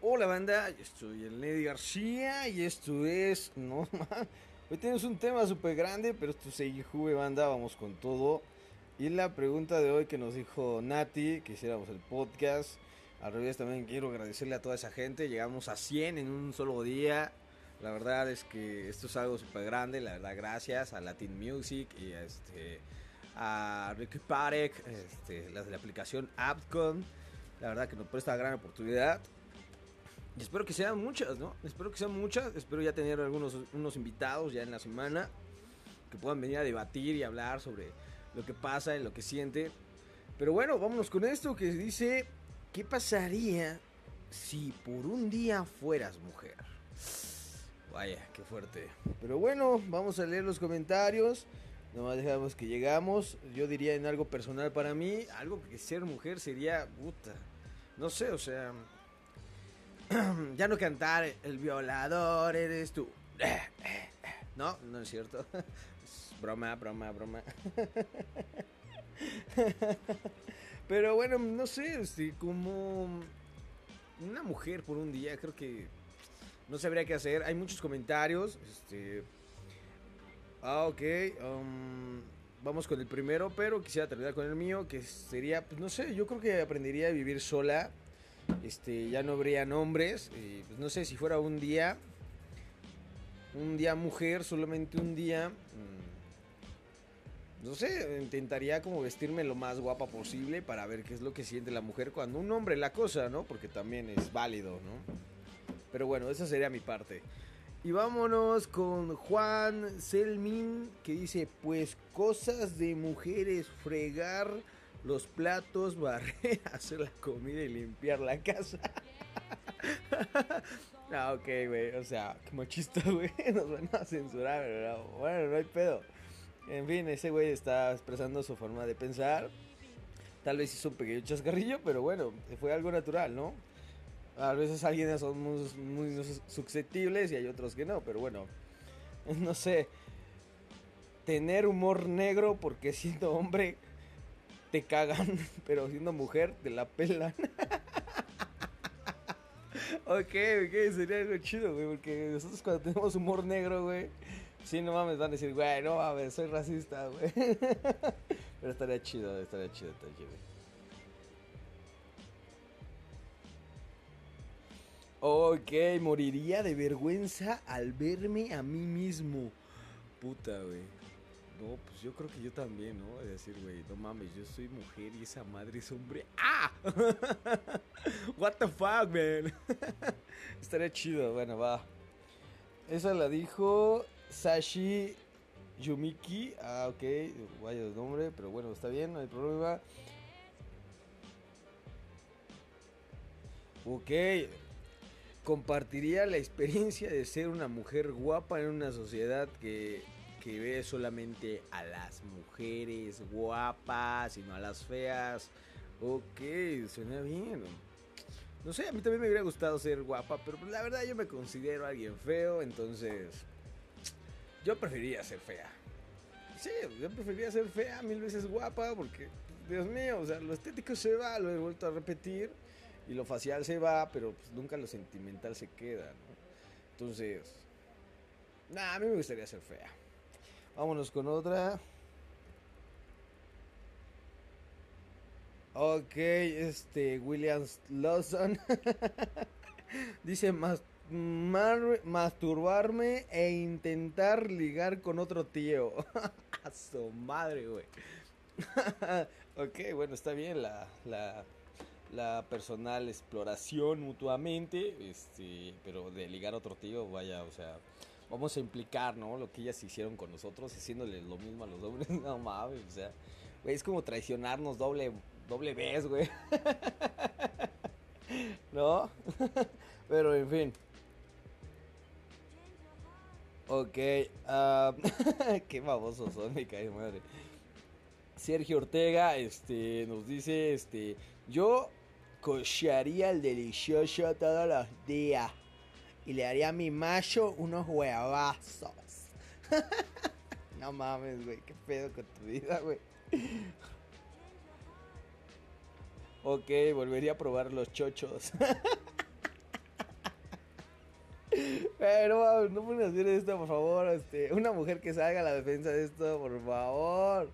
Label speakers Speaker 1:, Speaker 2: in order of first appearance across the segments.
Speaker 1: Hola banda, yo soy el Neddy García y esto es... No, hoy tenemos un tema súper grande, pero esto es Juve banda, vamos con todo. Y la pregunta de hoy que nos dijo Nati, que hiciéramos el podcast. Al revés también quiero agradecerle a toda esa gente, llegamos a 100 en un solo día. La verdad es que esto es algo súper grande, la verdad gracias a Latin Music y a, este, a Ricky Parek, este, las de la aplicación Appcon. La verdad que nos presta gran oportunidad. Espero que sean muchas, ¿no? Espero que sean muchas. Espero ya tener algunos unos invitados ya en la semana que puedan venir a debatir y hablar sobre lo que pasa y lo que siente. Pero bueno, vámonos con esto que dice, ¿qué pasaría si por un día fueras mujer? Vaya, qué fuerte. Pero bueno, vamos a leer los comentarios. Nomás dejamos que llegamos. Yo diría en algo personal para mí, algo que ser mujer sería puta. No sé, o sea, ya no cantar el violador eres tú. No, no es cierto. broma, broma, broma. Pero bueno, no sé, este, como una mujer por un día, creo que no sabría qué hacer. Hay muchos comentarios. Este. Ah, ok. Um, vamos con el primero, pero quisiera terminar con el mío, que sería, pues no sé, yo creo que aprendería a vivir sola. Este, ya no habría nombres. Y, pues no sé, si fuera un día. Un día mujer, solamente un día. Mm, no sé, intentaría como vestirme lo más guapa posible para ver qué es lo que siente la mujer cuando un hombre la cosa, ¿no? Porque también es válido, ¿no? Pero bueno, esa sería mi parte. Y vámonos con Juan Selmin que dice, pues cosas de mujeres, fregar los platos, barrer, hacer la comida y limpiar la casa. ah, ok, güey, o sea, qué machista, güey, nos van a censurar, pero bueno, no hay pedo. En fin, ese güey está expresando su forma de pensar. Tal vez hizo un pequeño chascarrillo, pero bueno, fue algo natural, ¿no? A veces alguien son muy, susceptibles y hay otros que no, pero bueno, no sé. Tener humor negro porque siendo hombre te cagan, pero siendo mujer te la pelan. ok, ok, sería algo chido, güey, porque nosotros cuando tenemos humor negro, güey, sí, no mames, van a decir, güey, no mames, soy racista, güey. pero estaría chido, estaría chido, estaría chido. Ok, moriría de vergüenza al verme a mí mismo. Puta, güey. No, pues yo creo que yo también, ¿no? Es decir, güey, no mames, yo soy mujer y esa madre es hombre. ¡Ah! What the fuck, man. Estaría chido, bueno, va. Esa la dijo Sashi Yumiki. Ah, ok, vaya el nombre, pero bueno, está bien, no hay problema. Ok, compartiría la experiencia de ser una mujer guapa en una sociedad que, ve solamente a las mujeres guapas y no a las feas. Ok, suena bien. No sé, a mí también me hubiera gustado ser guapa, pero la verdad yo me considero alguien feo, entonces yo preferiría ser fea. Sí, yo preferiría ser fea mil veces guapa porque, Dios mío, o sea, lo estético se va, lo he vuelto a repetir. Y lo facial se va, pero pues nunca lo sentimental se queda, ¿no? Entonces, nada, a mí me gustaría ser fea. Vámonos con otra. Ok, este, Williams Lawson. Dice masturbarme e intentar ligar con otro tío. A su madre, güey. ok, bueno, está bien la, la la personal exploración mutuamente, este, pero de ligar a otro tío, vaya, o sea, vamos a implicar, ¿no? Lo que ellas hicieron con nosotros, haciéndole lo mismo a los hombres, no mames, o sea, güey, es como traicionarnos doble, doble vez, güey. ¿No? pero en fin. Ok, uh, qué babosos son, me cae madre. Sergio Ortega, este, nos dice, este, yo cocharía el delicioso todos los días. Y le haría a mi macho unos huevazos. no mames, güey. Qué pedo con tu vida, güey. ok, volvería a probar los chochos. Pero no pueden hacer esto, por favor. Este, una mujer que salga a la defensa de esto, por favor.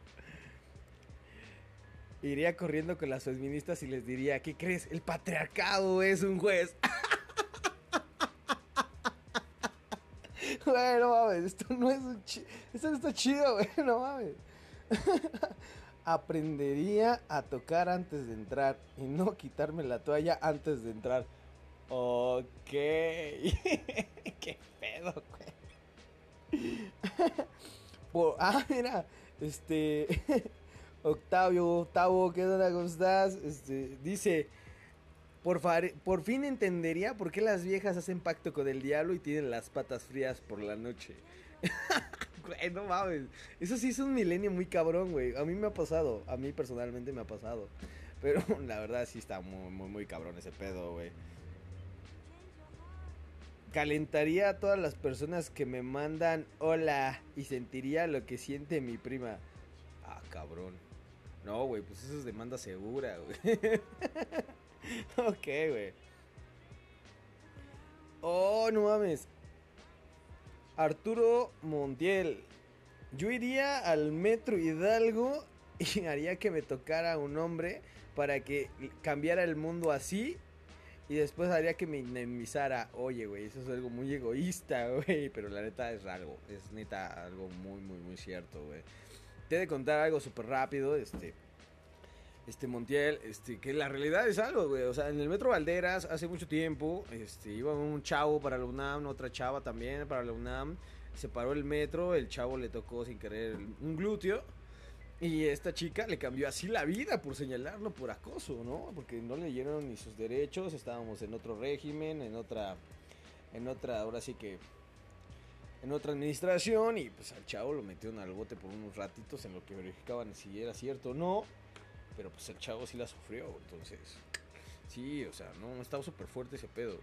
Speaker 1: Iría corriendo con las feministas y les diría, ¿qué crees? El patriarcado es un juez. Güey, no mames, esto no es Esto no está chido, güey, no mames. Aprendería a tocar antes de entrar y no quitarme la toalla antes de entrar. Ok. Qué pedo, güey. ah, mira. Este. Octavio, Octavo, ¿qué onda? ¿Cómo estás? Este, dice. Por, fin entendería por qué las viejas hacen pacto con el diablo y tienen las patas frías por la noche. güey, no mames. Eso sí es un milenio muy cabrón, güey. A mí me ha pasado. A mí personalmente me ha pasado. Pero la verdad sí está muy, muy, muy cabrón ese pedo, güey calentaría a todas las personas que me mandan hola y sentiría lo que siente mi prima. Ah, cabrón. No, güey, pues eso es demanda segura, güey. ok, güey. Oh, no mames. Arturo Montiel. Yo iría al metro Hidalgo y haría que me tocara un hombre para que cambiara el mundo así y después haría que me indemnizara. Oye, güey, eso es algo muy egoísta, güey. Pero la neta es algo. Es neta algo muy, muy, muy cierto, güey. Te he de contar algo súper rápido. Este. Este Montiel, este, que la realidad es algo, güey. O sea, en el Metro Valderas hace mucho tiempo, este, iba un chavo para la UNAM, otra chava también para la UNAM. Se paró el metro, el chavo le tocó sin querer un glúteo. Y esta chica le cambió así la vida por señalarlo por acoso, ¿no? Porque no le dieron ni sus derechos, estábamos en otro régimen, en otra, en otra, ahora sí que, en otra administración y pues al chavo lo metieron al bote por unos ratitos en lo que verificaban si era cierto o no, pero pues el chavo sí la sufrió, entonces, sí, o sea, no, estaba súper fuerte ese pedo.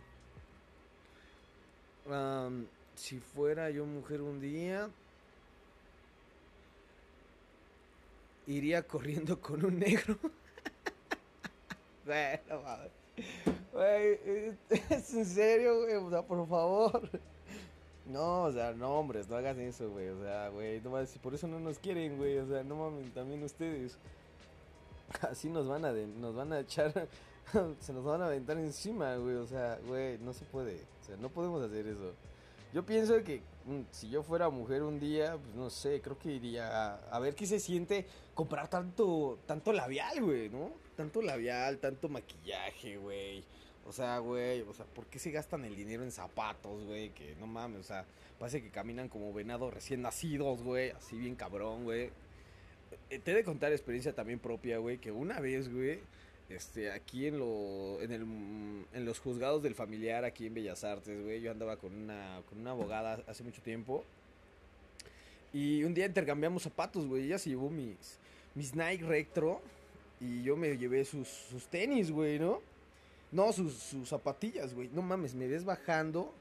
Speaker 1: si fuera yo mujer un día, iría corriendo con un negro. bueno, Güey, es en serio, güey. O sea, por favor. No, o sea, no, hombres, no hagas eso, güey. O sea, güey, no mames, por eso no nos quieren, güey. O sea, no mames, también ustedes. Así nos van a, nos van a echar, se nos van a aventar encima, güey. O sea, güey, no se puede. O sea, no podemos hacer eso. Yo pienso que mm, si yo fuera mujer un día, pues no sé, creo que iría a, ver qué se siente comprar tanto, tanto labial, güey, ¿no? Tanto labial, tanto maquillaje, güey. O sea, güey, o sea, ¿por qué se gastan el dinero en zapatos, güey? Que no mames, o sea, parece que caminan como venados recién nacidos, güey, así bien cabrón, güey. Eh, te he de contar experiencia también propia, güey, que una vez, güey, este, aquí en, lo, en, el, en los juzgados del familiar, aquí en Bellas Artes, güey, yo andaba con una, con una abogada hace mucho tiempo. Y un día intercambiamos zapatos, güey. Ella se llevó mis, mis Nike Retro. Y yo me llevé sus, sus tenis, güey, ¿no? No, sus, sus zapatillas, güey. No mames, me ves bajando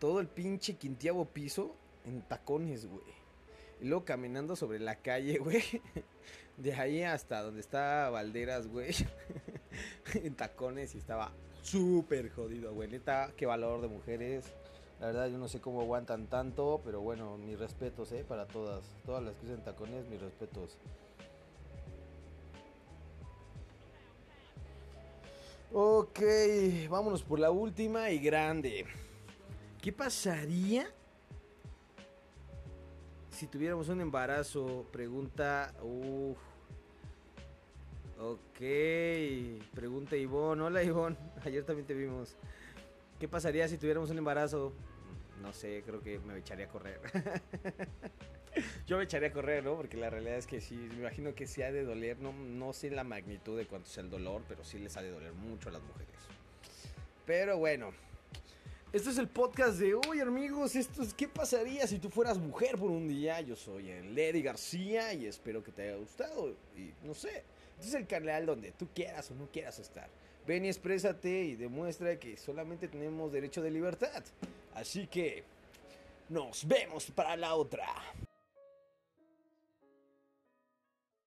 Speaker 1: todo el pinche quintiavo piso en tacones, güey. Y luego caminando sobre la calle, güey. De ahí hasta donde está Valderas, güey. en tacones y estaba súper jodido, güey. Neta, qué valor de mujeres. La verdad, yo no sé cómo aguantan tanto, pero bueno, mis respetos, ¿eh? Para todas. Todas las que usan tacones, mis respetos. Ok, vámonos por la última y grande. ¿Qué pasaría si tuviéramos un embarazo, pregunta. Uf. Ok, pregunta Ivonne. Hola Ivonne, ayer también te vimos. ¿Qué pasaría si tuviéramos un embarazo? No sé, creo que me echaría a correr. Yo me echaría a correr, ¿no? Porque la realidad es que sí, me imagino que sí ha de doler. No, no sé la magnitud de cuánto sea el dolor, pero sí les ha de doler mucho a las mujeres. Pero bueno, este es el podcast de hoy, amigos. Esto es ¿Qué pasaría si tú fueras mujer por un día? Yo soy Lady García y espero que te haya gustado. Y no sé, este es el canal donde tú quieras o no quieras estar. Ven y exprésate y demuestra que solamente tenemos derecho de libertad. Así que nos vemos para la otra.